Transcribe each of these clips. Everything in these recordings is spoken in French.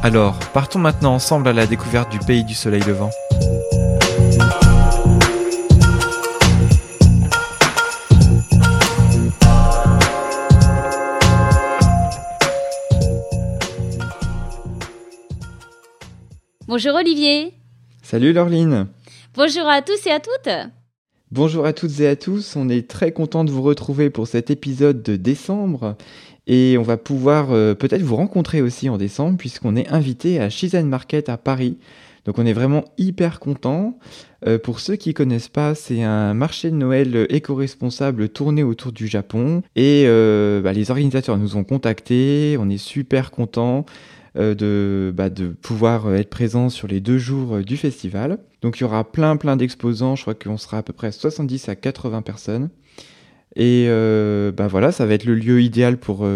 Alors, partons maintenant ensemble à la découverte du pays du soleil levant. Bonjour Olivier. Salut Laureline. Bonjour à tous et à toutes. Bonjour à toutes et à tous, on est très content de vous retrouver pour cet épisode de décembre et on va pouvoir euh, peut-être vous rencontrer aussi en décembre puisqu'on est invité à Shizen Market à Paris. Donc on est vraiment hyper content. Euh, pour ceux qui connaissent pas, c'est un marché de Noël éco-responsable tourné autour du Japon et euh, bah, les organisateurs nous ont contactés, on est super contents. De, bah, de pouvoir être présent sur les deux jours du festival. Donc il y aura plein plein d'exposants, je crois qu'on sera à peu près 70 à 80 personnes. Et euh, bah voilà, ça va être le lieu idéal pour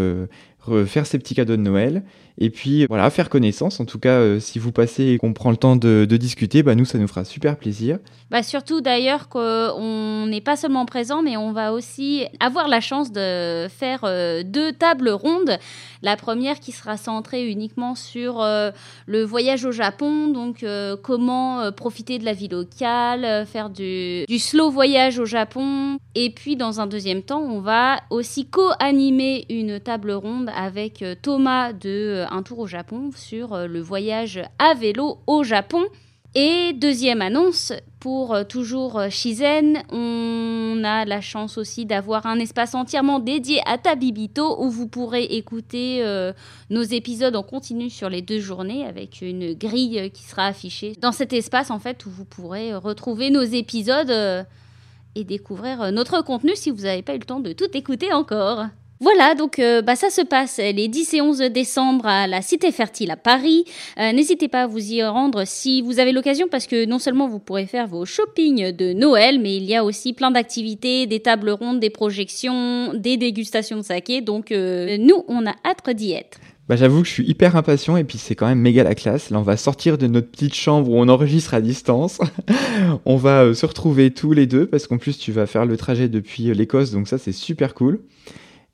faire ces petits cadeaux de Noël. Et puis voilà, faire connaissance. En tout cas, si vous passez et qu'on prend le temps de, discuter, bah nous, ça nous fera super plaisir. Bah surtout d'ailleurs qu'on n'est pas seulement présent, mais on va aussi avoir la chance de faire deux tables rondes la première qui sera centrée uniquement sur euh, le voyage au Japon, donc euh, comment euh, profiter de la vie locale, faire du, slow voyage au Japon. Et puis dans un deuxième temps, on va aussi co-animer une table ronde avec Thomas de Un Tour au Japon sur le voyage à vélo au Japon. Et deuxième annonce, pour euh, toujours euh, Shizen, on a la chance aussi d'avoir un espace entièrement dédié à Tabibito où vous pourrez écouter euh, nos épisodes en continu sur les deux journées avec une grille qui sera affichée dans cet espace en fait où vous pourrez retrouver nos épisodes et découvrir notre contenu si vous n'avez pas eu le temps de tout écouter encore. Voilà, donc euh, bah, ça se passe les 10 et 11 décembre à la Cité Fertile à Paris. Euh, n'hésitez pas à vous y rendre si vous avez l'occasion parce que non seulement vous pourrez faire vos shopping de Noël, mais il y a aussi plein d'activités, des tables rondes, des projections, des dégustations de saké. Donc euh, nous, on a hâte d'y être. Bah, j'avoue que je suis hyper impatient et puis c'est quand même méga la classe. Là, on va sortir de notre petite chambre où on enregistre à distance. on va se retrouver tous les deux parce qu'en plus tu vas faire le trajet depuis l'Écosse, donc ça c'est super cool.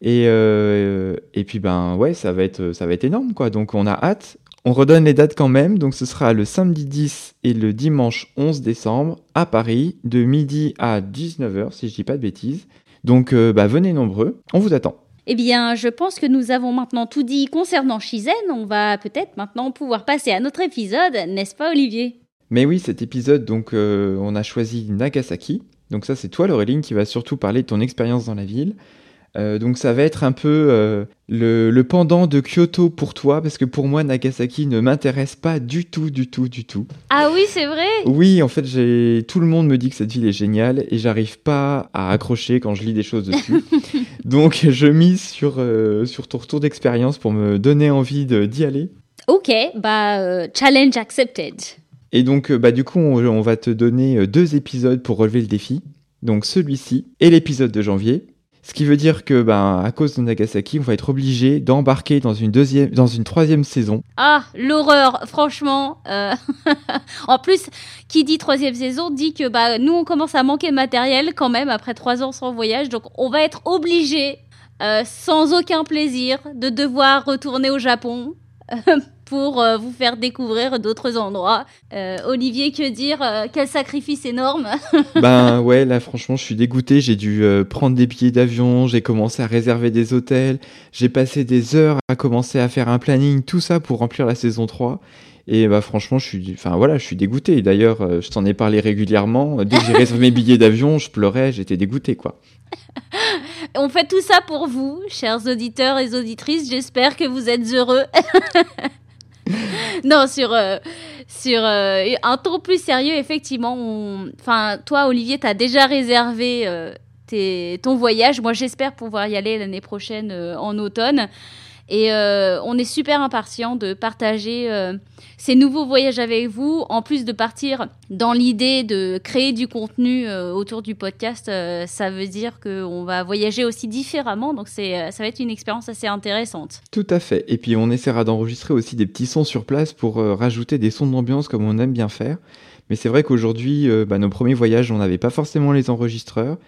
Et, euh, et puis ben ouais, ça va être ça va être énorme quoi. Donc on a hâte. On redonne les dates quand même. Donc ce sera le samedi 10 et le dimanche 11 décembre à Paris de midi à 19h si je dis pas de bêtises. Donc euh, bah, venez nombreux, on vous attend. Eh bien, je pense que nous avons maintenant tout dit concernant Shizen. On va peut-être maintenant pouvoir passer à notre épisode, n'est-ce pas Olivier? Mais oui, cet épisode, donc euh, on a choisi Nagasaki. Donc ça, c'est toi, Laureline, qui va surtout parler de ton expérience dans la ville. Euh, donc ça va être un peu euh, le, pendant de Kyoto pour toi, parce que pour moi, Nagasaki ne m'intéresse pas du tout, du tout, du tout. Ah oui, c'est vrai? Oui, en fait, tout le monde me dit que cette ville est géniale, et j'arrive pas à accrocher quand je lis des choses dessus. donc je mise sur, euh, sur ton retour d'expérience pour me donner envie d'y aller. Ok, bah challenge accepted. Et donc, bah, du coup, on va te donner deux épisodes pour relever le défi. Donc celui-ci et l'épisode de janvier. Ce qui veut dire que, ben, à cause de Nagasaki, on va être obligé d'embarquer dans une deuxième, dans une troisième saison. Ah, l'horreur, franchement. Euh, en plus, qui dit troisième saison dit que, bah, nous, on commence à manquer de matériel quand même après trois ans sans voyage, donc on va être obligé, euh, sans aucun plaisir, de devoir retourner au Japon. pour euh, vous faire découvrir d'autres endroits. Euh, Olivier, que dire euh, Quel sacrifice énorme Ben ouais, là franchement, je suis dégoûté. J'ai dû prendre des billets d'avion, j'ai commencé à réserver des hôtels, j'ai passé des heures à commencer à faire un planning, tout ça pour remplir la saison 3. Et bah franchement, je suis, enfin voilà, je suis dégoûté. D'ailleurs, je t'en ai parlé régulièrement. Dès que j'ai réservé mes billets d'avion, je pleurais, j'étais dégoûté quoi. On fait tout ça pour vous, chers auditeurs et auditrices. J'espère que vous êtes heureux. non, sur, euh, sur euh, un ton plus sérieux, effectivement, enfin, toi, Olivier, tu as déjà réservé euh, tes... ton voyage. Moi, j'espère pouvoir y aller l'année prochaine en automne. Et euh, on est super impatient de partager euh, ces nouveaux voyages avec vous. En plus de partir dans l'idée de créer du contenu euh, autour du podcast, ça veut dire qu'on va voyager aussi différemment. Donc c'est, ça va être une expérience assez intéressante. Tout à fait. Et puis on essaiera d'enregistrer aussi des petits sons sur place pour rajouter des sons d'ambiance comme on aime bien faire. Mais c'est vrai qu'aujourd'hui, bah, nos premiers voyages, on n'avait pas forcément les enregistreurs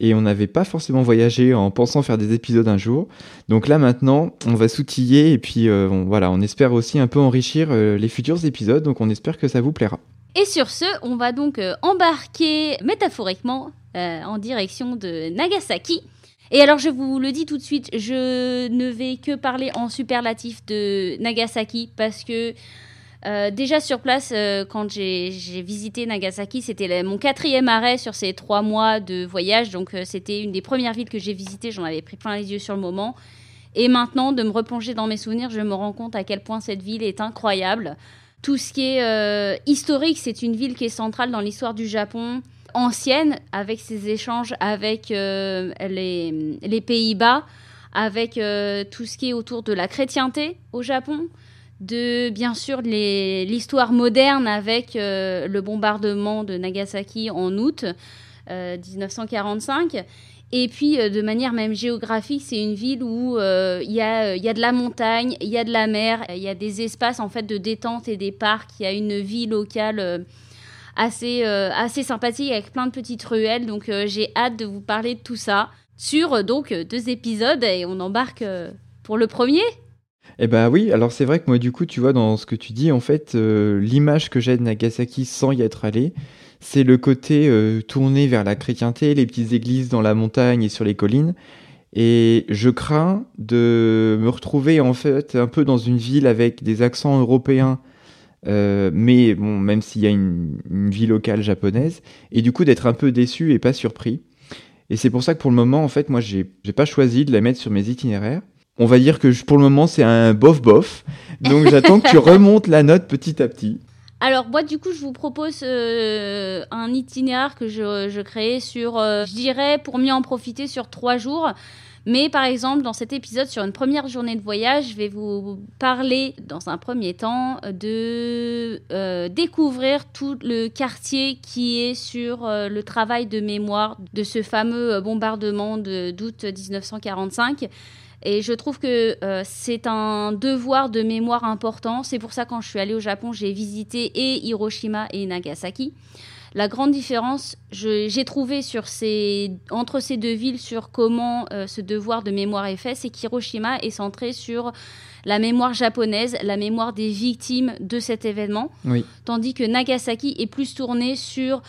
et on n'avait pas forcément voyagé en pensant faire des épisodes un jour. Donc là maintenant, on va s'outiller et puis euh, on, voilà, on espère aussi un peu enrichir euh, les futurs épisodes. Donc on espère que ça vous plaira. Et sur ce, on va donc euh, embarquer métaphoriquement en direction de Nagasaki. Et alors je vous le dis tout de suite, je ne vais que parler en superlatif de Nagasaki parce que euh, déjà sur place, euh, quand j'ai visité Nagasaki, c'était mon quatrième arrêt sur ces trois mois de voyage. Donc euh, c'était une des premières villes que j'ai visitées. J'en avais pris plein les yeux sur le moment. Et maintenant, de me replonger dans mes souvenirs, je me rends compte à quel point cette ville est incroyable. Tout ce qui est historique, c'est une ville qui est centrale dans l'histoire du Japon, ancienne, avec ses échanges avec les, les Pays-Bas, avec tout ce qui est autour de la chrétienté au Japon de bien sûr l'histoire moderne avec euh, le bombardement de Nagasaki en août 1945. Euh, Et puis, euh, de manière même géographique, c'est une ville où il y, a, y, a, de la montagne, il y a de la mer, il y a des espaces en fait de détente et des parcs. Il y a une vie locale assez, assez sympathique avec plein de petites ruelles. Donc, j'ai hâte de vous parler de tout ça sur donc deux épisodes et on embarque pour le premier. Eh ben oui, alors c'est vrai que moi du coup, tu vois, dans ce que tu dis, en fait, euh, l'image que j'ai de Nagasaki sans y être allé, c'est le côté euh, tourné vers la chrétienté, les petites églises dans la montagne et sur les collines. Et je crains de me retrouver en fait un peu dans une ville avec des accents européens, euh, mais bon, même s'il y a une, une, vie locale japonaise, et du coup d'être un peu déçu et pas surpris. Et c'est pour ça que pour le moment, en fait, moi, j'ai pas choisi de la mettre sur mes itinéraires on va dire que pour le moment c'est un bof bof. Donc j'attends que tu remontes la note petit à petit. Alors moi du coup je vous propose euh, un itinéraire que je, je créais sur, euh, je dirais pour mieux en profiter sur trois jours. Mais par exemple, dans cet épisode, sur une première journée de voyage, je vais vous parler, dans un premier temps, de euh, découvrir tout le quartier qui est sur le travail de mémoire de ce fameux bombardement d'août 1945. Et je trouve que euh, c'est un devoir de mémoire important. C'est pour ça quand je suis allée au Japon, j'ai visité et Hiroshima et Nagasaki. La grande différence, j'ai trouvé sur ces, entre ces deux villes sur comment euh, ce devoir de mémoire est fait, c'est qu'Hiroshima est centré sur la mémoire japonaise, la mémoire des victimes de cet événement, oui. tandis que Nagasaki est plus tourné sur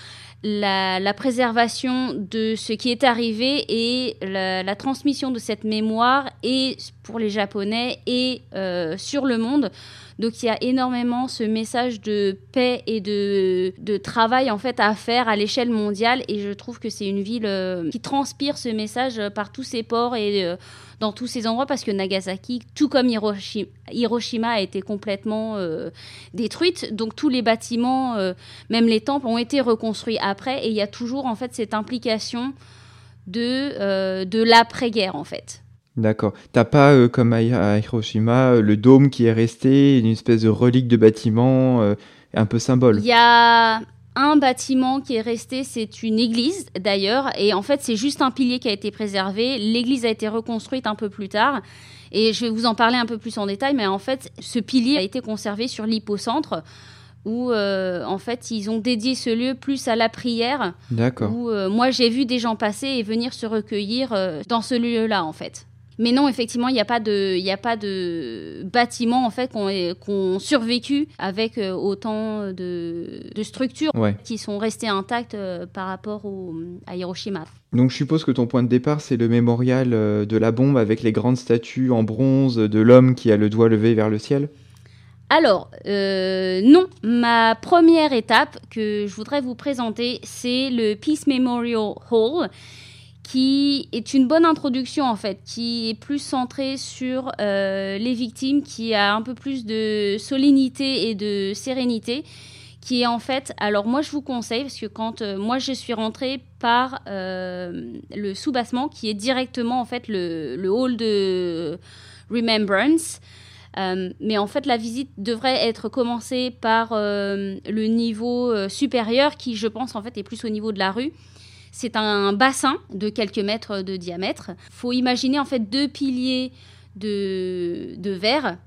la, préservation de ce qui est arrivé et la, transmission de cette mémoire et pour les Japonais et euh, sur le monde. Donc il y a énormément ce message de paix et de, de travail en fait à faire à l'échelle mondiale et je trouve que c'est une ville euh, qui transpire ce message par tous ses ports et euh, dans tous ces endroits parce que Nagasaki, tout comme Hiroshima, a été complètement euh, détruite. Donc tous les bâtiments, même les temples, ont été reconstruits après et il y a toujours en fait cette implication de, de l'après-guerre en fait. D'accord. T'as pas, euh, comme à, Hiroshima, euh, le dôme qui est resté, une espèce de relique de bâtiment, euh, un peu symbole? Il y a un bâtiment qui est resté, c'est une église d'ailleurs, et en fait c'est juste un pilier qui a été préservé. L'église a été reconstruite un peu plus tard, et je vais vous en parler un peu plus en détail, mais en fait ce pilier a été conservé sur l'hypocentre où en fait ils ont dédié ce lieu plus à la prière. D'accord. Où moi j'ai vu des gens passer et venir se recueillir dans ce lieu-là en fait. Mais non, effectivement, il n'y a pas de, il a pas de bâtiments en fait qui ont, survécu avec euh, autant de, structures qui sont restées intactes euh, par rapport à Hiroshima. Donc je suppose que ton point de départ, c'est le mémorial euh, de la bombe avec les grandes statues en bronze de l'homme qui a le doigt levé vers le ciel? Alors, non, ma première étape que je voudrais vous présenter, c'est le Peace Memorial Hall, qui est une bonne introduction en fait, qui est plus centrée sur euh, les victimes, qui a un peu plus de solennité et de sérénité, qui est en fait, alors moi je vous conseille, parce que quand euh, moi je suis rentrée par euh, le soubassement, qui est directement en fait le, le hall de Remembrance. mais en fait, la visite devrait être commencée par le niveau supérieur, qui, je pense, en fait, est plus au niveau de la rue. C'est un bassin de quelques mètres de diamètre. Faut imaginer en fait deux piliers de, de verre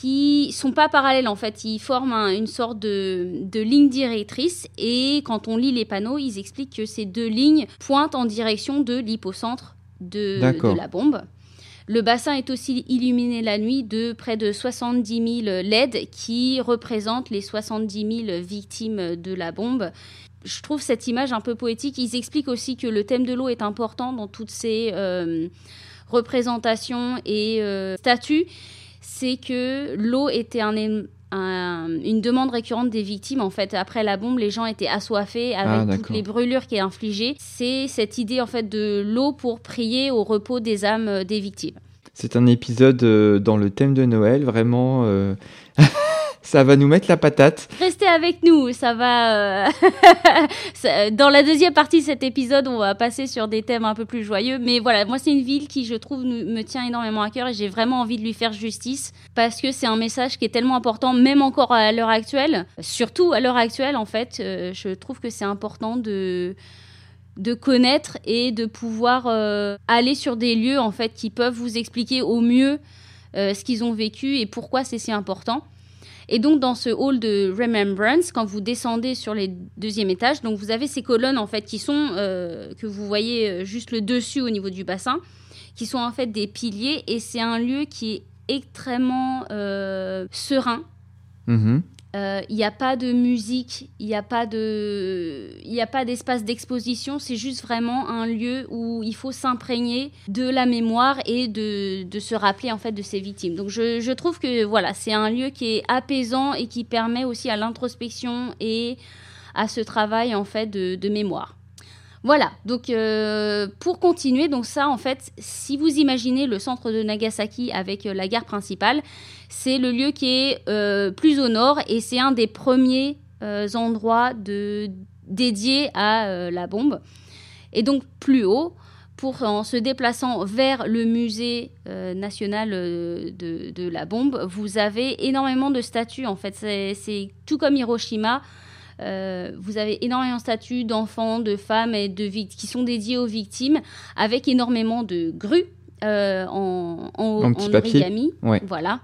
qui sont pas parallèles en fait, ils forment une sorte de, de, ligne directrice et quand on lit les panneaux, ils expliquent que ces deux lignes pointent en direction de l'hypocentre de, de, la bombe. Le bassin est aussi illuminé la nuit de près de 70 000 LED qui représentent les 70 000 victimes de la bombe. Je trouve cette image un peu poétique. Ils expliquent aussi que le thème de l'eau est important dans toutes ces euh, représentations et euh, statues c'est que l'eau était une demande récurrente des victimes. En fait, après la bombe, les gens étaient assoiffés avec ah, toutes les brûlures qui est infligées. C'est cette idée en fait de l'eau pour prier au repos des âmes euh, des victimes. C'est un épisode euh, dans le thème de Noël, vraiment. Euh, ça va nous mettre la patate. Restez avec nous, ça va. Euh, dans la deuxième partie de cet épisode, on va passer sur des thèmes un peu plus joyeux. Mais voilà, moi, c'est une ville qui, je trouve, me tient énormément à cœur et j'ai vraiment envie de lui faire justice parce que c'est un message qui est tellement important, même encore à l'heure actuelle. Surtout à l'heure actuelle, en fait, euh, je trouve que c'est important de de connaître et de pouvoir euh, aller sur des lieux en fait qui peuvent vous expliquer au mieux ce qu'ils ont vécu et pourquoi c'est si important. Et donc dans ce hall de Remembrance, quand vous descendez sur les deuxième étage, donc vous avez ces colonnes en fait qui sont euh, que vous voyez euh, juste le dessus au niveau du bassin, qui sont en fait des piliers et c'est un lieu qui est extrêmement euh, serein. Mm-hmm. Il euh, n'y a pas de musique, il n'y a pas de, il d'espace d'exposition. C'est juste vraiment un lieu où il faut s'imprégner de la mémoire et de, de, se rappeler en fait de ses victimes. Donc je, je trouve que voilà, c'est un lieu qui est apaisant et qui permet aussi à l'introspection et à ce travail en fait de, de mémoire. Voilà, donc euh, pour continuer, donc ça en fait, si vous imaginez le centre de Nagasaki avec euh, la gare principale, c'est le lieu qui est euh, plus au nord et c'est un des premiers endroits de, dédiés à la bombe. Et donc plus haut, pour, en se déplaçant vers le musée national de, de, la bombe, vous avez énormément de statues en fait. C'est tout comme Hiroshima. Euh, vous avez énormément de statues d'enfants, de femmes et de qui sont dédiées aux victimes, avec énormément de grues euh, en, en, origami. Voilà.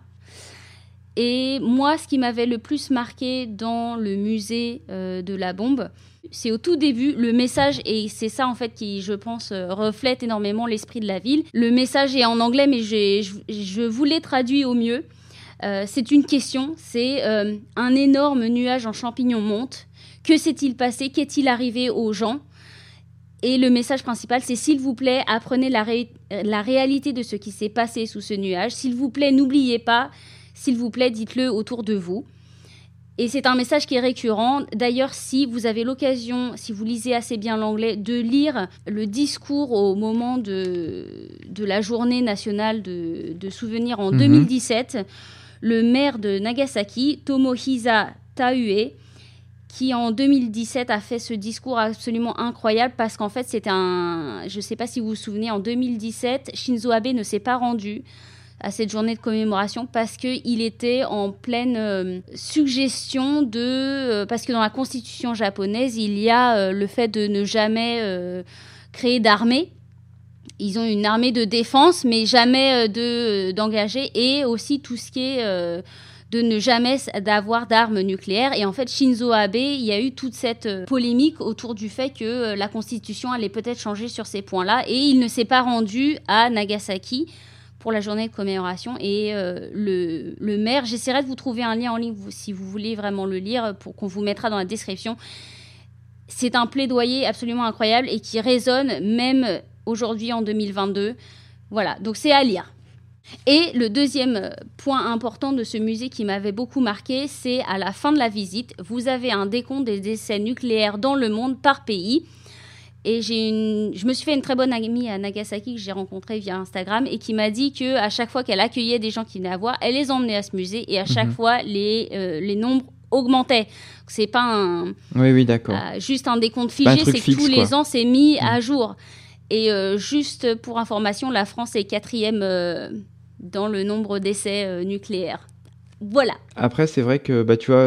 Et moi, ce qui m'avait le plus marqué dans le musée euh, de la bombe, c'est au tout début le message, et c'est ça en fait qui, je pense, reflète énormément l'esprit de la ville. Le message est en anglais, mais je, je vous l'ai traduit au mieux. Euh, c'est une question, c'est euh, un énorme nuage en champignons monte. Que s'est-il passé? Qu'est-il arrivé aux gens? Et le message principal, c'est s'il vous plaît, apprenez la, la réalité de ce qui s'est passé sous ce nuage. S'il vous plaît, n'oubliez pas. S'il vous plaît, dites-le autour de vous. Et c'est un message qui est récurrent. D'ailleurs, si vous avez l'occasion, si vous lisez assez bien l'anglais, de lire le discours au moment de, de la journée nationale de, de souvenirs en 2017, mhm le maire de Nagasaki, Tomohisa Taue, qui en 2017 a fait ce discours absolument incroyable parce qu'en fait c'était un... Je ne sais pas si vous vous souvenez, en 2017, Shinzo Abe ne s'est pas rendu à cette journée de commémoration parce qu'il était en pleine euh, suggestion de... Euh, parce que dans la constitution japonaise, il y a euh, le fait de ne jamais créer d'armée ils ont une armée de défense, mais jamais euh, de euh, d'engager, et aussi tout ce qui est euh, de ne jamais d'avoir d'armes nucléaires. Et en fait, Shinzo Abe, il y a eu toute cette polémique autour du fait que la constitution allait peut-être changer sur ces points-là, et il ne s'est pas rendu à Nagasaki pour la journée de commémoration. Et le, le, maire, j'essaierai de vous trouver un lien en ligne si vous voulez vraiment le lire, pour qu'on vous mettra dans la description. C'est un plaidoyer absolument incroyable et qui résonne même aujourd'hui en 2022. Voilà, donc c'est à lire. Et le deuxième euh, point important de ce musée qui m'avait beaucoup marqué, c'est à la fin de la visite, vous avez un décompte des décès nucléaires dans le monde par pays. Et j'ai une, je me suis fait une très bonne amie à Nagasaki que j'ai rencontrée via Instagram et qui m'a dit que à chaque fois qu'elle accueillait des gens qui venaient à voir, elle les emmenait à ce musée et à chaque mhm. fois les, euh, les nombres augmentaient. C'est pas un, oui, oui, d'accord. Euh, juste un décompte figé, c'est que tous les ans c'est mis à mhm. jour. Et euh, juste pour information, la France est quatrième euh, dans le nombre d'essais nucléaires. Voilà. Après, c'est vrai que bah, tu vois,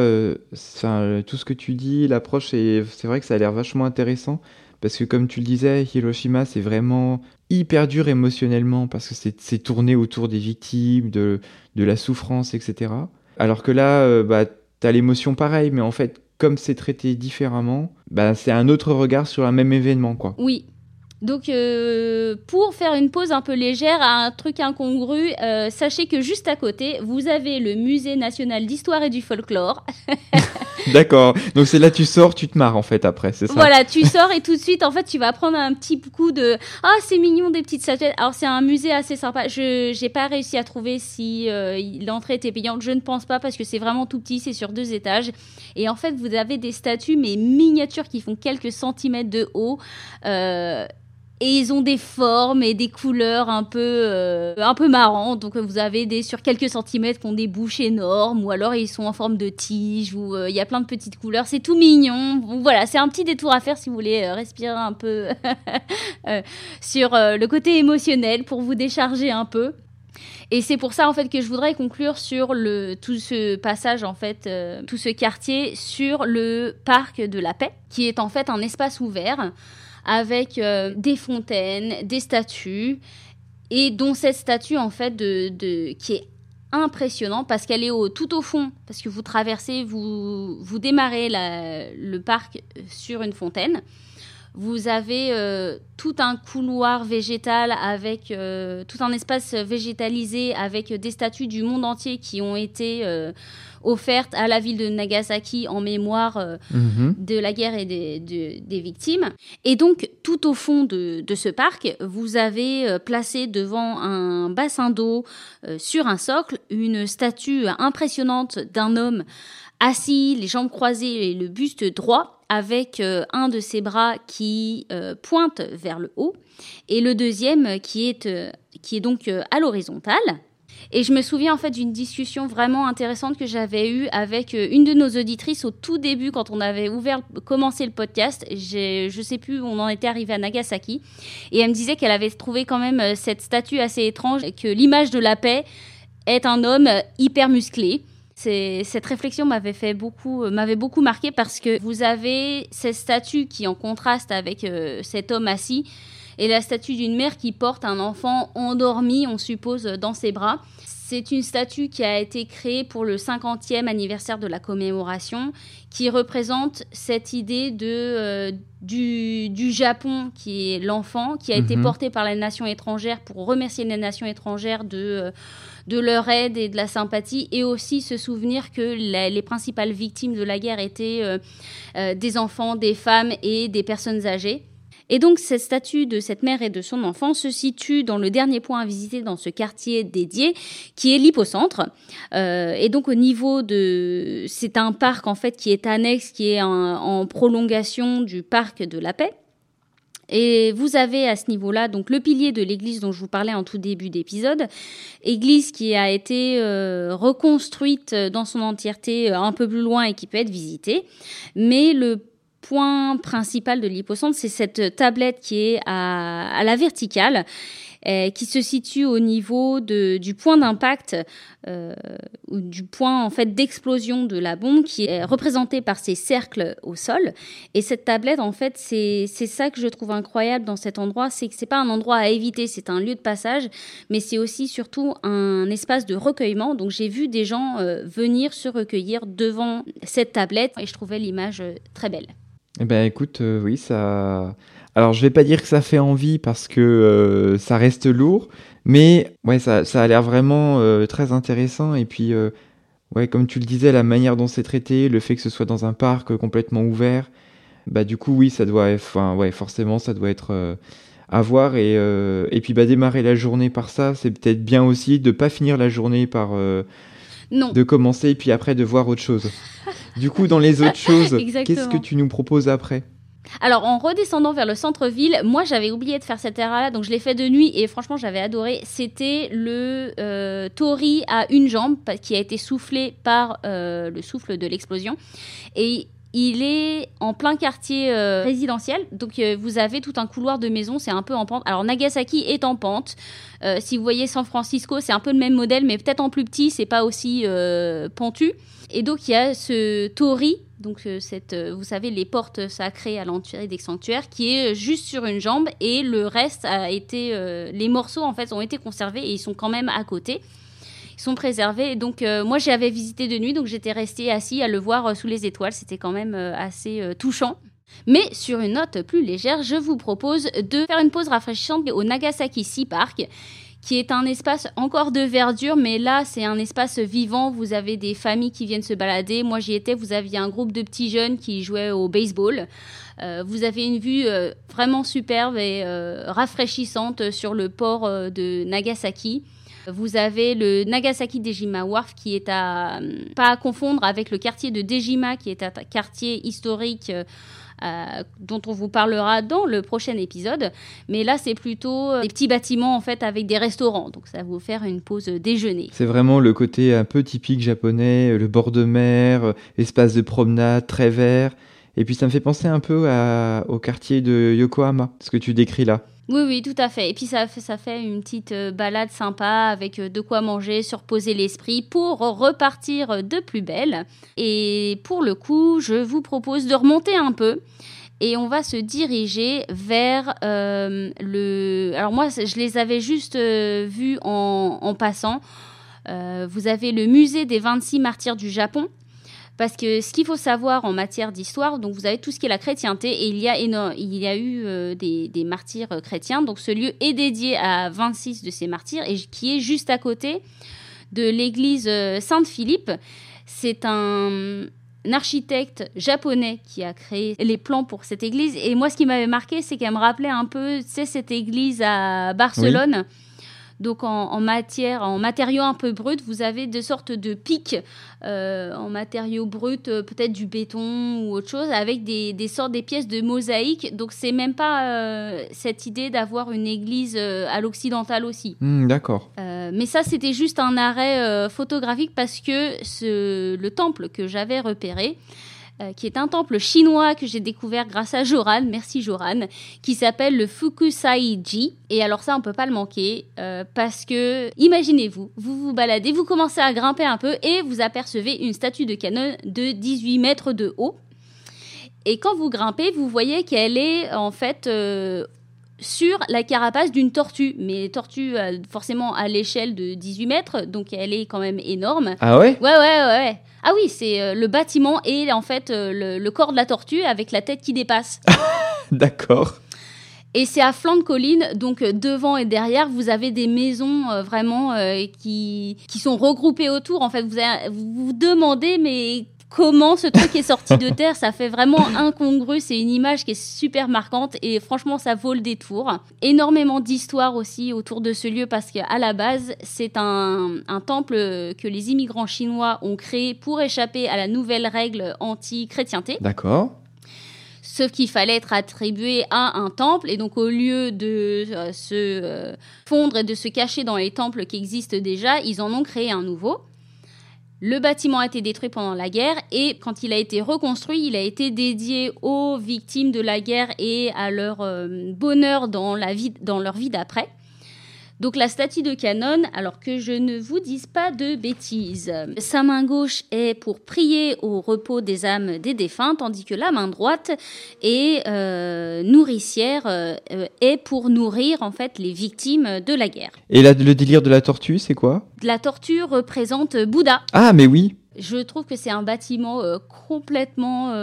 tout ce que tu dis, l'approche, c'est vrai que ça a l'air vachement intéressant. Parce que comme tu le disais, Hiroshima, c'est vraiment hyper dur émotionnellement parce que c'est tourné autour des victimes, de, de, la souffrance, etc. Alors que là, euh, bah, tu as l'émotion pareille, mais en fait, comme c'est traité différemment, bah, c'est un autre regard sur un même événement. quoi. Oui, donc, euh, pour faire une pause un peu légère à un truc incongru, euh, sachez que juste à côté, vous avez le Musée national d'histoire et du folklore. D'accord. Donc, c'est là tu sors, tu te marres en fait après, c'est ça? Voilà, tu sors et tout de suite, en fait, tu vas prendre un petit coup de Ah, c'est mignon, des petites statuettes. Alors, c'est un musée assez sympa. Je n'ai pas réussi à trouver si euh, l'entrée était payante. Je ne pense pas parce que c'est vraiment tout petit, c'est sur deux étages. Et en fait, vous avez des statues, mais miniatures qui font quelques centimètres de haut. Et ils ont des formes et des couleurs un peu euh, un peu marrantes. Donc vous avez des sur quelques centimètres qui ont des bouches énormes ou alors ils sont en forme de tige ou euh, il y a plein de petites couleurs. C'est tout mignon. Voilà c'est un petit détour à faire si vous voulez euh, respirer un peu sur le côté émotionnel pour vous décharger un peu. Et c'est pour ça en fait que je voudrais conclure sur le tout ce passage en fait tout ce quartier sur le parc de la paix qui est en fait un espace ouvert avec euh, des fontaines, des statues, et dont cette statue en fait de, qui est impressionnante parce qu'elle est au, tout au fond, parce que vous traversez, vous, vous démarrez le parc sur une fontaine. Vous avez euh, tout un couloir végétal avec euh, tout un espace végétalisé avec des statues du monde entier qui ont été offerte à la ville de Nagasaki en mémoire euh, mhm. de la guerre et des, victimes. Et donc, tout au fond de, ce parc, vous avez euh, placé devant un bassin d'eau, euh, sur un socle, une statue impressionnante d'un homme assis, les jambes croisées et le buste droit, avec un de ses bras qui pointe vers le haut et le deuxième qui est, qui est donc à l'horizontale. Et je me souviens en fait d'une discussion vraiment intéressante que j'avais eue avec euh, une de nos auditrices au tout début quand on avait ouvert, commencé le podcast. Je sais plus où on en était arrivé à Nagasaki. Et elle me disait qu'elle avait trouvé quand même euh, cette statue assez étrange que l'image de la paix est un homme euh, hyper musclé. Cette réflexion m'avait fait beaucoup, m'avait beaucoup marqué parce que vous avez cette statue qui en contraste avec cet homme assis et la statue d'une mère qui porte un enfant endormi, on suppose, dans ses bras. C'est une statue qui a été créée pour le 50e anniversaire de la commémoration, qui représente cette idée de, euh, du, Japon, qui est l'enfant, qui a été mhm. porté par les nations étrangères pour remercier les nations étrangères de, euh, de leur aide et de la sympathie, et aussi se souvenir que les principales victimes de la guerre étaient euh, des enfants, des femmes et des personnes âgées. Et donc cette statue de cette mère et de son enfant se situe dans le dernier point à visiter dans ce quartier dédié, qui est l'hypocentre. Euh, et donc au niveau de... C'est un parc en fait qui est annexe, qui est en, prolongation du parc de la paix. Et vous avez à ce niveau-là donc le pilier de l'église dont je vous parlais en tout début d'épisode, église qui a été euh, reconstruite dans son entièreté euh, un peu plus loin et qui peut être visitée. Mais le point principal de l'hypocentre, c'est cette tablette qui est à, la verticale. Euh, qui se situe au niveau du point d'impact euh, ou du point en fait d'explosion de la bombe qui est représenté par ces cercles au sol et cette tablette en fait c'est ça que je trouve incroyable dans cet endroit c'est que c'est pas un endroit à éviter c'est un lieu de passage mais c'est aussi surtout un espace de recueillement donc j'ai vu des gens euh, venir se recueillir devant cette tablette et je trouvais l'image très belle eh ben écoute, euh, oui, ça. Alors je vais pas dire que ça fait envie parce que euh, ça reste lourd, mais ouais, ça, ça a l'air vraiment euh, très intéressant. Et puis, ouais, comme tu le disais, la manière dont c'est traité, le fait que ce soit dans un parc complètement ouvert, bah du coup, oui, ça doit, enfin, ouais, forcément, ça doit être à voir. Et, et puis, bah démarrer la journée par ça, c'est peut-être bien aussi de pas finir la journée par non. de commencer et puis après de voir autre chose. Du coup, dans les autres choses, qu'est-ce que tu nous proposes après? Alors, en redescendant vers le centre-ville, moi j'avais oublié de faire cette erreur-là, donc je l'ai fait de nuit et franchement j'avais adoré. C'était le euh, tori à une jambe qui a été soufflé par euh, le souffle de l'explosion. Et il est en plein quartier euh, résidentiel, donc euh, vous avez tout un couloir de maison, c'est un peu en pente. Alors Nagasaki est en pente. Euh, si vous voyez San Francisco, c'est un peu le même modèle, mais peut-être en plus petit, c'est pas aussi pentu. Et donc il y a ce tori, donc vous savez, les portes sacrées à l'entrée des sanctuaires, qui est juste sur une jambe, et le reste a été, les morceaux en fait ont été conservés et ils sont quand même à côté sont préservés. donc, euh, moi, j'avais visité de nuit, donc j'étais restée assis à le voir euh, sous les étoiles. C'était quand même euh, assez touchant. Mais sur une note plus légère, je vous propose de faire une pause rafraîchissante au Nagasaki Sea Park, qui est un espace encore de verdure, mais là, c'est un espace vivant. Vous avez des familles qui viennent se balader. Moi, j'y étais. Vous aviez un groupe de petits jeunes qui jouaient au baseball. vous avez une vue vraiment superbe et rafraîchissante sur le port de Nagasaki. Vous avez le Nagasaki Dejima Wharf qui est à pas à confondre avec le quartier de Dejima qui est un quartier historique. Euh, dont on vous parlera dans le prochain épisode. Mais là, c'est plutôt euh, des petits bâtiments en fait avec des restaurants. Donc ça va vous faire une pause déjeuner. C'est vraiment le côté un peu typique japonais, le bord de mer, euh, espace de promenade très vert. Et puis ça me fait penser un peu au quartier de Yokohama, ce que tu décris là. Oui, oui, tout à fait. Et puis ça fait, une petite euh, balade sympa avec euh, de quoi manger, surposer l'esprit pour repartir de plus belle. Et pour le coup, je vous propose de remonter un peu. Et on va se diriger vers euh, le... Alors moi, je les avais juste vus en, en passant. vous avez le musée des 26 martyrs du Japon parce que ce qu'il faut savoir en matière d'histoire, donc vous avez tout ce qui est la chrétienté, et il y a, il y a eu euh, des, martyrs euh, chrétiens. Donc ce lieu est dédié à 26 de ces martyrs, et qui est juste à côté de l'église euh, Sainte-Philippe. C'est un, architecte japonais qui a créé les plans pour cette église. Et moi, ce qui m'avait marqué, c'est qu'elle me rappelait un peu, c'est cette église à Barcelone. Donc en, matière, en matériaux un peu bruts, vous avez deux sortes de pics euh, en matériaux bruts, euh, peut-être du béton ou autre chose, avec des, sortes des pièces de mosaïque. Donc c'est même pas euh, cette idée d'avoir une église à l'occidental aussi. Hmm, d'accord. mais ça c'était juste un arrêt photographique parce que ce, le temple que j'avais repéré qui est un temple chinois que j'ai découvert grâce à Joran, merci Joran, qui s'appelle le Fukusaiji. Et alors ça, on peut pas le manquer, euh, parce que, imaginez-vous, vous vous baladez, vous commencez à grimper un peu et vous apercevez une statue de canon de 18 mètres de haut. Et quand vous grimpez, vous voyez qu'elle est en fait euh, sur la carapace d'une tortue. Mais tortue, forcément, à l'échelle de 18 mètres, donc elle est quand même énorme. Ah ouais? Ouais, ouais, ouais. Ah oui, c'est euh, le bâtiment et en fait euh, le, corps de la tortue avec la tête qui dépasse. D'accord. Et c'est à flanc de colline, donc euh, devant et derrière, vous avez des maisons vraiment qui, qui sont regroupées autour. En fait, vous vous, vous demandez, mais comment ce truc est sorti de terre. Ça fait vraiment incongru. C'est une image qui est super marquante et franchement, ça vaut le détour. Énormément d'histoire aussi autour de ce lieu parce qu'à la base, c'est un, temple que les immigrants chinois ont créé pour échapper à la nouvelle règle anti-chrétienté. D'accord. Sauf qu'il fallait être attribué à un temple. Et donc, au lieu de euh, se euh, fondre et de se cacher dans les temples qui existent déjà, ils en ont créé un nouveau. Le bâtiment a été détruit pendant la guerre et quand il a été reconstruit, il a été dédié aux victimes de la guerre et à leur euh, bonheur dans, la vie, dans leur vie d'après. Donc la statue de Canon, alors que je ne vous dise pas de bêtises. Sa main gauche est pour prier au repos des âmes des défunts, tandis que la main droite est euh, nourricière, euh, est pour nourrir en fait les victimes de la guerre. Et le délire de la tortue, c'est quoi? La tortue représente Bouddha. Ah mais oui. Je trouve que c'est un bâtiment euh, complètement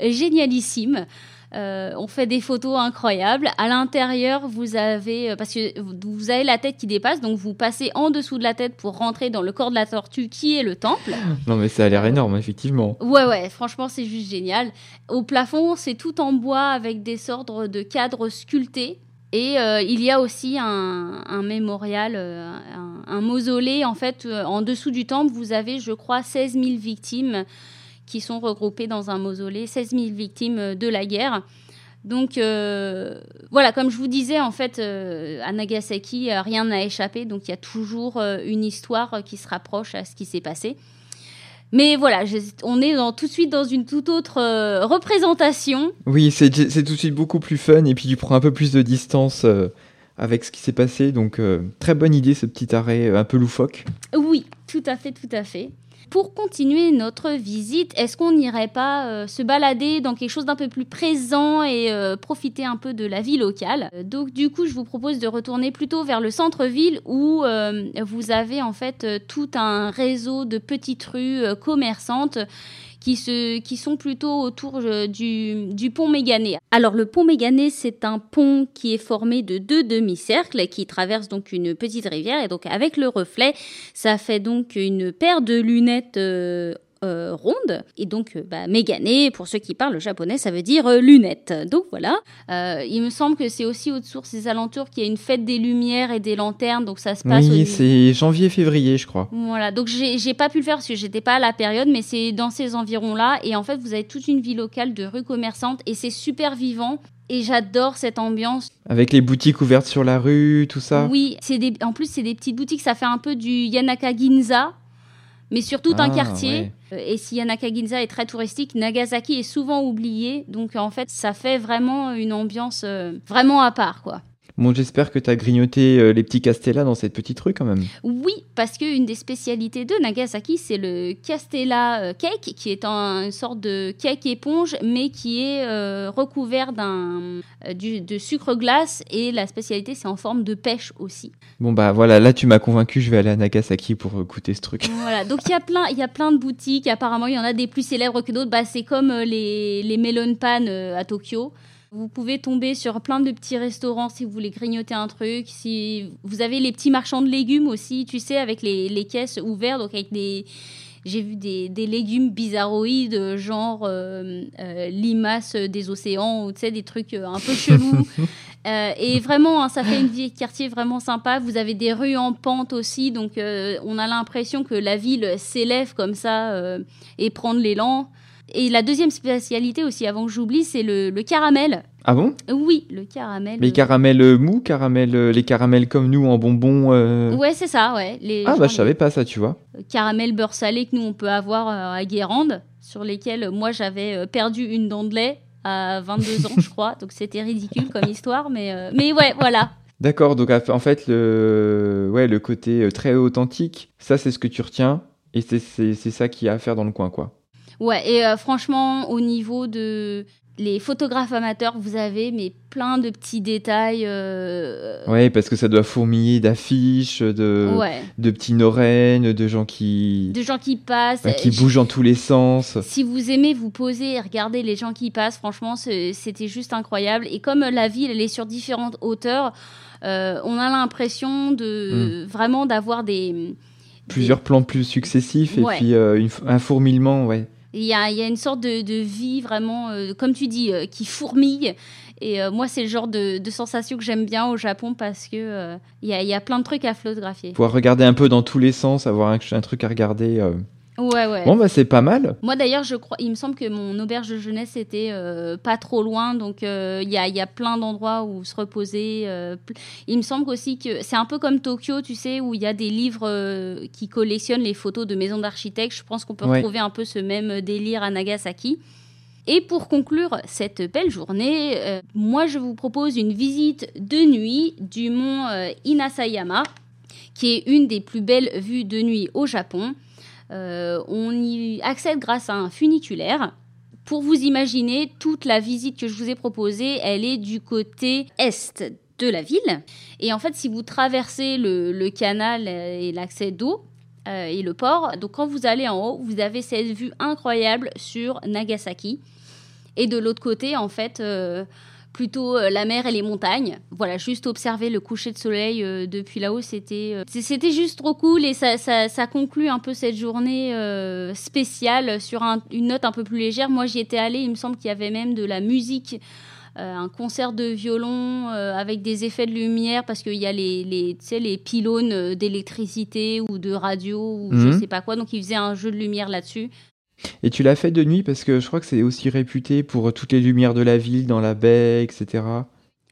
génialissime. Euh, on fait des photos incroyables. À l'intérieur, vous avez, euh, parce que vous avez la tête qui dépasse, donc vous passez en dessous de la tête pour rentrer dans le corps de la tortue qui est le temple. Non, mais ça a l'air énorme, effectivement. Ouais, ouais, franchement, c'est juste génial. Au plafond, c'est tout en bois avec des sortes de cadres sculptés. Et euh, il y a aussi un, mémorial, un, un, mausolée. En fait, en dessous du temple, vous avez, je crois, 16 000 victimes qui sont regroupés dans un mausolée, 16 000 victimes de la guerre. Donc euh, voilà, comme je vous disais, en fait, euh, à Nagasaki, rien n'a échappé, donc il y a toujours euh, une histoire qui se rapproche à ce qui s'est passé. Mais voilà, on est dans, tout de suite dans une toute autre représentation. Oui, c'est tout de suite beaucoup plus fun et puis tu prends un peu plus de distance avec ce qui s'est passé. Donc, très bonne idée ce petit arrêt un peu loufoque. Oui, tout à fait, tout à fait. Pour continuer notre visite, est-ce qu'on n'irait pas euh, se balader dans quelque chose d'un peu plus présent et euh, profiter un peu de la vie locale? Donc du coup, je vous propose de retourner plutôt vers le centre-ville où euh, vous avez en fait tout un réseau de petites rues commerçantes qui, sont plutôt autour euh, du, du pont Mégané. Alors le pont Mégané, c'est un pont qui est formé de deux demi-cercles qui traversent donc une petite rivière et donc avec le reflet, ça fait donc une paire de lunettes euh, euh, ronde. Et donc, euh, bah, pour ceux qui parlent japonais, ça veut dire euh, lunette. Donc voilà. il me semble que c'est aussi autour ces alentours qu'il y a une fête des lumières et des lanternes. Donc ça se passe. Oui, c'est janvier-février, je crois. Voilà. Donc j'ai pas pu le faire parce que j'étais pas à la période, mais c'est dans ces environs-là. Et en fait, vous avez toute une vie locale de rues commerçantes et c'est super vivant. Et j'adore cette ambiance. Avec les boutiques ouvertes sur la rue, tout ça. Oui, c'est des... en plus c'est des petites boutiques, ça fait un peu du Yanaka Ginza, mais surtout un ah, quartier. Euh, et si Yanaka Ginza est très touristique, Nagasaki est souvent oublié. Donc en fait, ça fait vraiment une ambiance euh, vraiment à part, quoi. Bon, j'espère que tu as grignoté euh, les petits castella dans cette petite rue quand même. Oui, parce qu'une des spécialités de Nagasaki, c'est le castella euh, cake, qui est une sorte de cake éponge, mais qui est euh, recouvert d'un de sucre glace. Et la spécialité, c'est en forme de pêche aussi. Bon, bah voilà, là tu m'as convaincu, je vais aller à Nagasaki pour goûter ce truc. Voilà, donc il y, a plein, y a plein de boutiques. Apparemment, il y en a des plus célèbres que d'autres. Bah, c'est comme les, les melon pan à Tokyo. Vous pouvez tomber sur plein de petits restaurants si vous voulez grignoter un truc. Si vous avez les petits marchands de légumes aussi, tu sais, avec les, les caisses ouvertes, donc avec des. J'ai vu des, des, légumes bizarroïdes, genre euh, euh, limaces des océans, ou tu sais, des trucs euh, un peu chelous. et vraiment, hein, ça fait une vie quartier vraiment sympa. Vous avez des rues en pente aussi, donc on a l'impression que la ville s'élève comme ça et prendre l'élan. Et la deuxième spécialité aussi, avant que j'oublie, c'est le, caramel. Ah bon? Oui, le caramel. Les caramels mous, caramel, euh, les caramels comme nous en bonbons. Euh... Ouais, c'est ça, ouais. Les, ah bah je savais pas ça, tu vois. Caramel beurre salé que nous on peut avoir euh, à Guérande, sur lesquels moi j'avais perdu une dent de lait à 22 ans, je crois. Donc c'était ridicule comme histoire, mais, mais ouais, voilà. D'accord, donc en fait, le, ouais, le côté très authentique, ça c'est ce que tu retiens, et c'est ça qu'il y a à faire dans le coin, quoi. Ouais, et euh, franchement, au niveau de les photographes amateurs, vous avez mais plein de petits détails. Euh... Ouais, parce que ça doit fourmiller d'affiches, de, de petits norennes, de gens qui. De gens qui passent. qui bougent dans tous les sens. Si vous aimez vous poser et regarder les gens qui passent, franchement, c'était juste incroyable. Et comme la ville, elle est sur différentes hauteurs, euh, on a l'impression de hmm. vraiment d'avoir des. Plusieurs plans plus successifs et puis euh, un fourmillement, ouais. Il y a, une sorte de, vie vraiment, euh, comme tu dis, euh, qui fourmille. Et euh, moi, c'est le genre de, sensation que j'aime bien au Japon parce que il y, a, plein de trucs à photographier. Pouvoir regarder un peu dans tous les sens, avoir un truc à regarder. Ouais, ouais. Bon, bah, c'est pas mal. Moi, d'ailleurs, je crois, il me semble que mon auberge de jeunesse était euh, pas trop loin. Donc, euh, il y, a, y, a, plein d'endroits où se reposer. Euh, il me semble aussi que c'est un peu comme Tokyo, tu sais, où il y a des livres qui collectionnent les photos de maisons d'architectes. Je pense qu'on peut retrouver un peu ce même délire à Nagasaki. Et pour conclure cette belle journée, moi, je vous propose une visite de nuit du mont Inasayama, qui est une des plus belles vues de nuit au Japon. Euh, on y accède grâce à un funiculaire. Pour vous imaginer, toute la visite que je vous ai proposée, elle est du côté est de la ville. Et en fait, si vous traversez le, canal et l'accès d'eau, euh, et le port. Donc quand vous allez en haut, vous avez cette vue incroyable sur Nagasaki. Et de l'autre côté, en fait, euh, plutôt euh, la mer et les montagnes. Voilà, juste observer le coucher de soleil euh, depuis là-haut, c'était euh, c'était juste trop cool et ça, ça, conclut un peu cette journée spéciale sur une note un peu plus légère. Moi, j'y étais allée, il me semble qu'il y avait même de la musique. un concert de violon avec des effets de lumière parce qu'il y a les, les, les pylônes d'électricité ou de radio ou je mhm. sais pas quoi. Donc ils faisaient un jeu de lumière là-dessus. Et tu l'as fait de nuit parce que je crois que c'est aussi réputé pour toutes les lumières de la ville dans la baie, etc.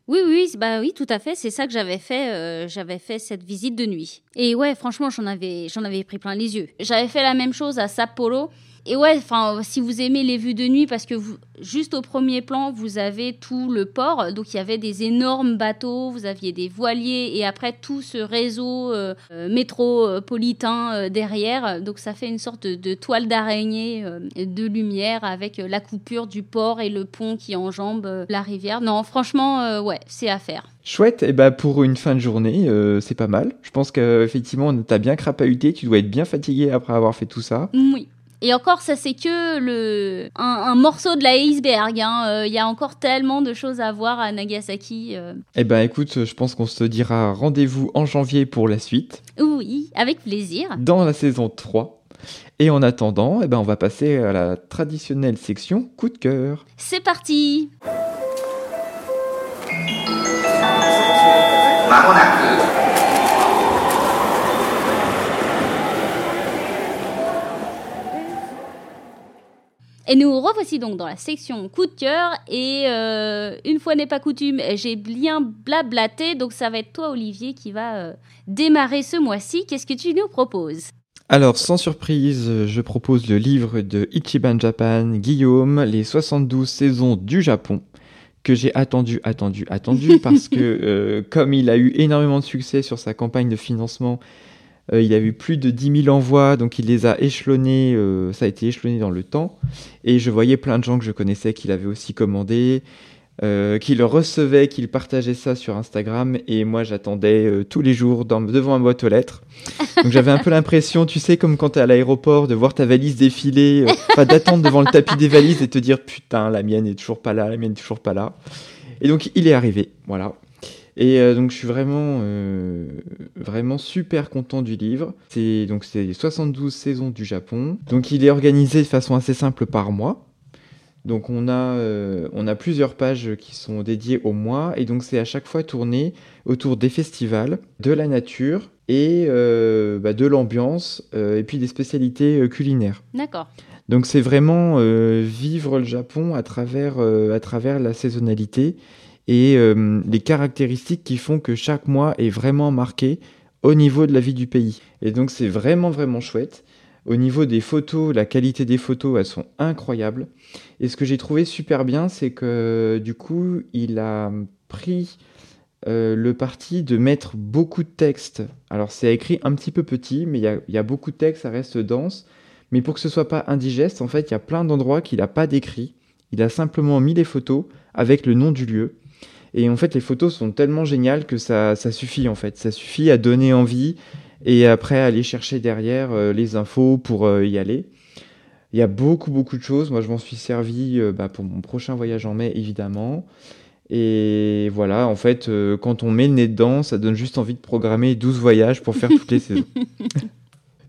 Oui, oui, bah oui, tout à fait. C'est ça que j'avais fait. euh, j'avais fait cette visite de nuit. Et ouais, franchement, j'en avais, j'en avais pris plein les yeux. J'avais fait la même chose à Sapporo. Et ouais, enfin, si vous aimez les vues de nuit, parce que vous, juste au premier plan, vous avez tout le port. Donc il y avait des énormes bateaux, vous aviez des voiliers, et après tout ce réseau euh, euh, métropolitain euh, derrière. Donc ça fait une sorte de, de toile d'araignée euh, de lumière avec la coupure du port et le pont qui enjambe la rivière. Non, franchement, ouais, c'est à faire. Chouette, et bah pour une fin de journée, euh, c'est pas mal. Je pense qu'effectivement, t'as bien crapahuté, tu dois être bien fatigué après avoir fait tout ça. Oui. Et encore, ça c'est que le un, un morceau de l'iceberg. hein. Euh, Il y a encore tellement de choses à voir à Nagasaki. euh. Eh ben écoute, je pense qu'on se dira rendez-vous en janvier pour la suite, Oui, avec plaisir. dans la saison 3. Et en attendant, eh ben on va passer à la traditionnelle section coup de cœur. C'est parti Et nous revoici donc dans la section coup de cœur. Et euh, une fois n'est pas coutume, j'ai bien blablaté. Donc ça va être toi, Olivier, qui va euh, démarrer ce mois-ci. Qu'est-ce que tu nous proposes? Alors, sans surprise, je propose le livre de Ichiban Japan, Guillaume, Les 72 saisons du Japon, que j'ai attendu, attendu, attendu, parce que euh, comme il a eu énormément de succès sur sa campagne de financement, euh, il a eu plus de 10 000 envois, donc il les a échelonnés, euh, ça a été échelonné dans le temps, et je voyais plein de gens que je connaissais qui l'avaient aussi commandé, euh, qui le recevaient, qui partageaient ça sur Instagram, et moi j'attendais euh, tous les jours devant ma boîte aux lettres. Donc j'avais un peu l'impression, tu sais, comme quand t'es à l'aéroport, de voir ta valise défiler, enfin d'attendre devant le tapis des valises et te dire putain, la mienne est toujours pas là, la mienne est toujours pas là. Et donc il est arrivé, voilà. Et euh, donc je suis vraiment, euh, vraiment super content du livre. C'est donc c'est 72 saisons du Japon. Donc il est organisé de façon assez simple par mois. Donc on a, euh, on a plusieurs pages qui sont dédiées au mois et donc c'est à chaque fois tourné autour des festivals, de la nature et bah, de l'ambiance et puis des spécialités culinaires. D'accord. Donc c'est vraiment vivre le Japon à travers, à travers la saisonnalité et euh, les caractéristiques qui font que chaque mois est vraiment marqué au niveau de la vie du pays. Et donc c'est vraiment vraiment chouette. Au niveau des photos, la qualité des photos, elles sont incroyables. Et ce que j'ai trouvé super bien, c'est que du coup, il a pris euh, le parti de mettre beaucoup de texte. Alors c'est écrit un petit peu petit, mais il y a, beaucoup de texte, ça reste dense. Mais pour que ce soit pas indigeste, en fait, il y a plein d'endroits qu'il n'a pas décrits. Il a simplement mis les photos avec le nom du lieu. Et en fait, les photos sont tellement géniales que ça, ça suffit, en fait. Ça suffit à donner envie et après aller chercher derrière euh, les infos pour euh, y aller. Il y a beaucoup, beaucoup de choses. Moi, je m'en suis servi euh, bah, pour mon prochain voyage en mai, évidemment. Et voilà, en fait, quand on met le nez dedans, ça donne juste envie de programmer 12 voyages pour faire toutes les saisons.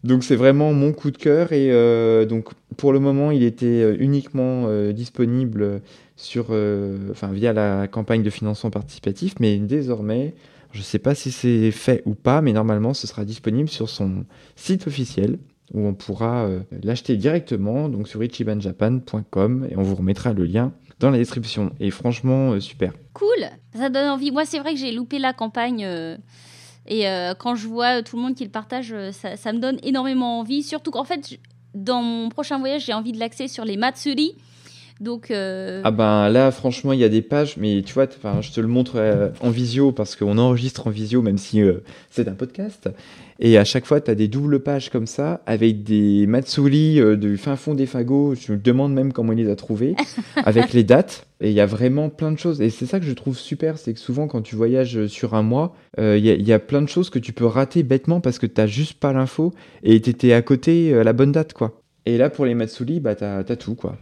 Donc c'est vraiment mon coup de cœur et euh, donc pour le moment il était uniquement euh, disponible sur, euh, enfin via la campagne de financement participatif, mais désormais je ne sais pas si c'est fait ou pas, mais normalement ce sera disponible sur son site officiel où on pourra euh, l'acheter directement donc sur ichibanjapan.com et on vous remettra le lien dans la description et franchement euh, super. Cool. Ça donne envie. Moi, c'est vrai que j'ai loupé la campagne. et quand je vois tout le monde qui le partage, ça, ça me donne énormément envie. Surtout qu'en fait, dans mon prochain voyage, j'ai envie de l'axer sur les Matsuri. Donc, euh, Ah ben là, franchement, il y a des pages, mais tu vois, je te le montre euh, en visio parce qu'on enregistre en visio, même si euh, c'est un podcast. Et à chaque fois, tu as des doubles pages comme ça, avec des Matsuri du fin fond des fagots. Je me demande même comment il les a trouvés, avec les dates. Et il y a vraiment plein de choses. Et c'est ça que je trouve super, c'est que souvent, quand tu voyages sur un mois, il y, a- il y a plein de choses que tu peux rater bêtement parce que tu juste pas l'info et tu étais à côté à la bonne date, quoi. Et là, pour les Matsuri, bah, tu as tout, quoi.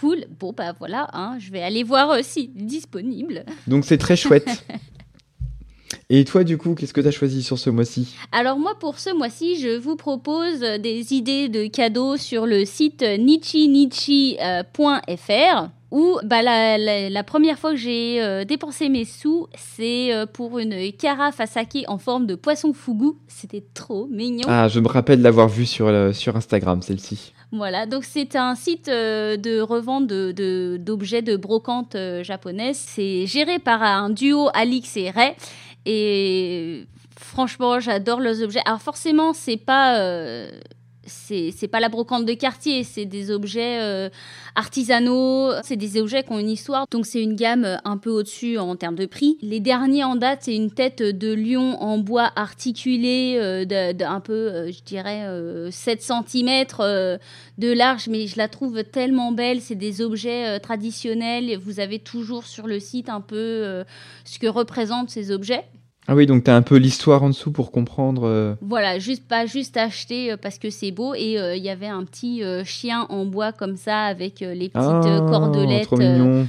Cool. Bon, bah voilà, hein, je vais aller voir euh, si disponible. Donc c'est très chouette. Et toi, du coup, qu'est-ce que tu as choisi sur ce mois-ci? Alors moi, pour ce mois-ci, je vous propose euh, des idées de cadeaux sur le site nichinichi.fr où bah, la, la- la première fois que j'ai euh, dépensé mes sous, c'est euh, pour une carafe à saké en forme de poisson fugu. C'était trop mignon. Ah, je me rappelle l'avoir vue sur, sur Instagram, celle-ci. Voilà, donc c'est un site euh, de revente de- d'objets de, brocante euh, japonaise. C'est géré par un duo Alix et Ray. Et franchement, j'adore leurs objets. Alors forcément, c'est pas euh, c'est pas la brocante de quartier, c'est des objets euh, artisanaux, c'est des objets qui ont une histoire. Donc c'est une gamme euh, un peu au-dessus en termes de prix. Les derniers en date, c'est une tête de lion en bois articulé euh, de, de un peu, je dirais, euh, 7 cm de large, mais je la trouve tellement belle. C'est des objets traditionnels. Vous avez toujours sur le site un peu ce que représentent ces objets. Ah oui, donc tu as un peu l'histoire en dessous pour comprendre. euh, Voilà, juste pas juste acheter euh, parce que c'est beau. Et euh, il y avait un petit euh, chien en bois comme ça avec euh, les petites euh, Ah, cordelettes. trop euh, mignon.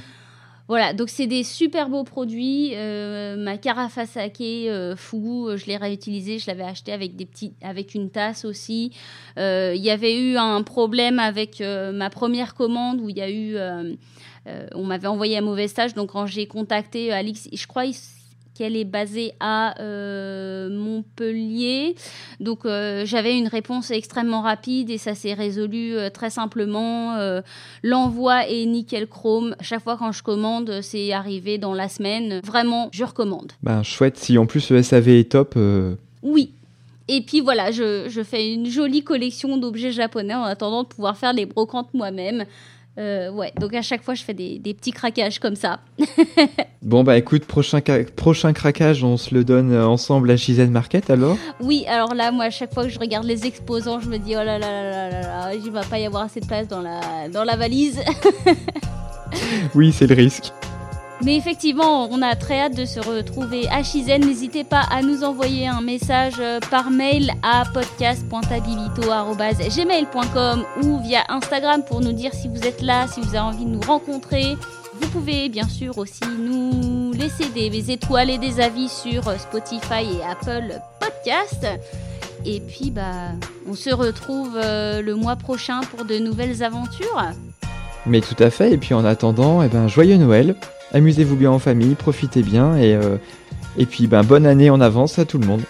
voilà, donc c'est des super beaux produits. Euh, ma carafe à saké euh, Fugu, euh, je l'ai réutilisée. Je l'avais acheté avec des petits, avec une tasse aussi. Euh, Il y avait eu un problème avec euh, ma première commande où il y a eu, euh, euh, on m'avait envoyé un mauvais stage. Donc quand j'ai contacté Alix, je crois qu'elle est basée à euh, Montpellier. Donc euh, j'avais une réponse extrêmement rapide et ça s'est résolu euh, très simplement. L'envoi est nickel chrome. Chaque fois quand je commande, c'est arrivé dans la semaine. Vraiment, je recommande. Ben, chouette, si en plus le SAV est top. Oui. Et puis voilà, je, je fais une jolie collection d'objets japonais en attendant de pouvoir faire les brocantes moi-même. Euh, ouais, donc à chaque fois, je fais des, des petits craquages comme ça. Bon, bah écoute, prochain, prochain craquage, on se le donne euh, ensemble à Shizen Market alors? Oui, alors là, moi, à chaque fois que je regarde les exposants, je me dis, oh là là là là là là, il va pas y avoir assez de place dans la, dans la valise. Oui, c'est le risque. Mais effectivement, on a très hâte de se retrouver à Shizen. N'hésitez pas à nous envoyer un message euh, par mail à podcast.abilito.gmail.com ou via Instagram pour nous dire si vous êtes là, si vous avez envie de nous rencontrer. Vous pouvez bien sûr aussi nous laisser des étoiles et des avis sur euh, Spotify et Apple Podcast. Et puis, bah, on se retrouve euh, le mois prochain pour de nouvelles aventures. Mais tout à fait, et puis en attendant, eh ben, joyeux Noël, amusez-vous bien en famille, profitez bien, et, euh, et puis ben, bonne année en avance à tout le monde.